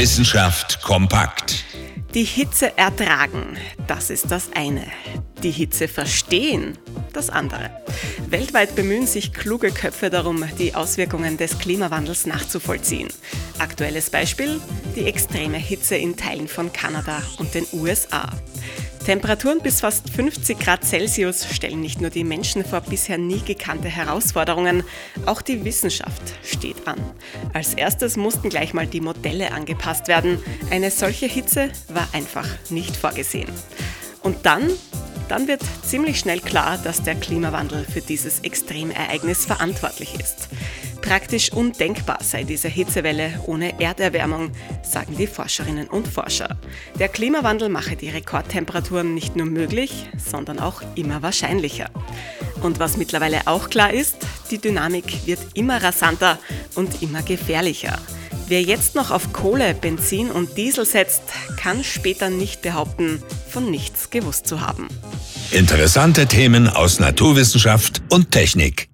Wissenschaft kompakt. Die Hitze ertragen, das ist das eine. Die Hitze verstehen, das andere. Weltweit bemühen sich kluge Köpfe darum, die Auswirkungen des Klimawandels nachzuvollziehen. Aktuelles Beispiel, die extreme Hitze in Teilen von Kanada und den USA. Temperaturen bis fast 50 Grad Celsius stellen nicht nur die Menschen vor bisher nie gekannte Herausforderungen, auch die Wissenschaft steht an. Als erstes mussten gleich mal die Modelle angepasst werden. Eine solche Hitze war einfach nicht vorgesehen. Und dann dann wird ziemlich schnell klar, dass der Klimawandel für dieses Extremereignis verantwortlich ist. Praktisch undenkbar sei diese Hitzewelle ohne Erderwärmung, sagen die Forscherinnen und Forscher. Der Klimawandel mache die Rekordtemperaturen nicht nur möglich, sondern auch immer wahrscheinlicher. Und was mittlerweile auch klar ist, die Dynamik wird immer rasanter und immer gefährlicher. Wer jetzt noch auf Kohle, Benzin und Diesel setzt, kann später nicht behaupten, von nichts gewusst zu haben. Interessante Themen aus Naturwissenschaft und Technik.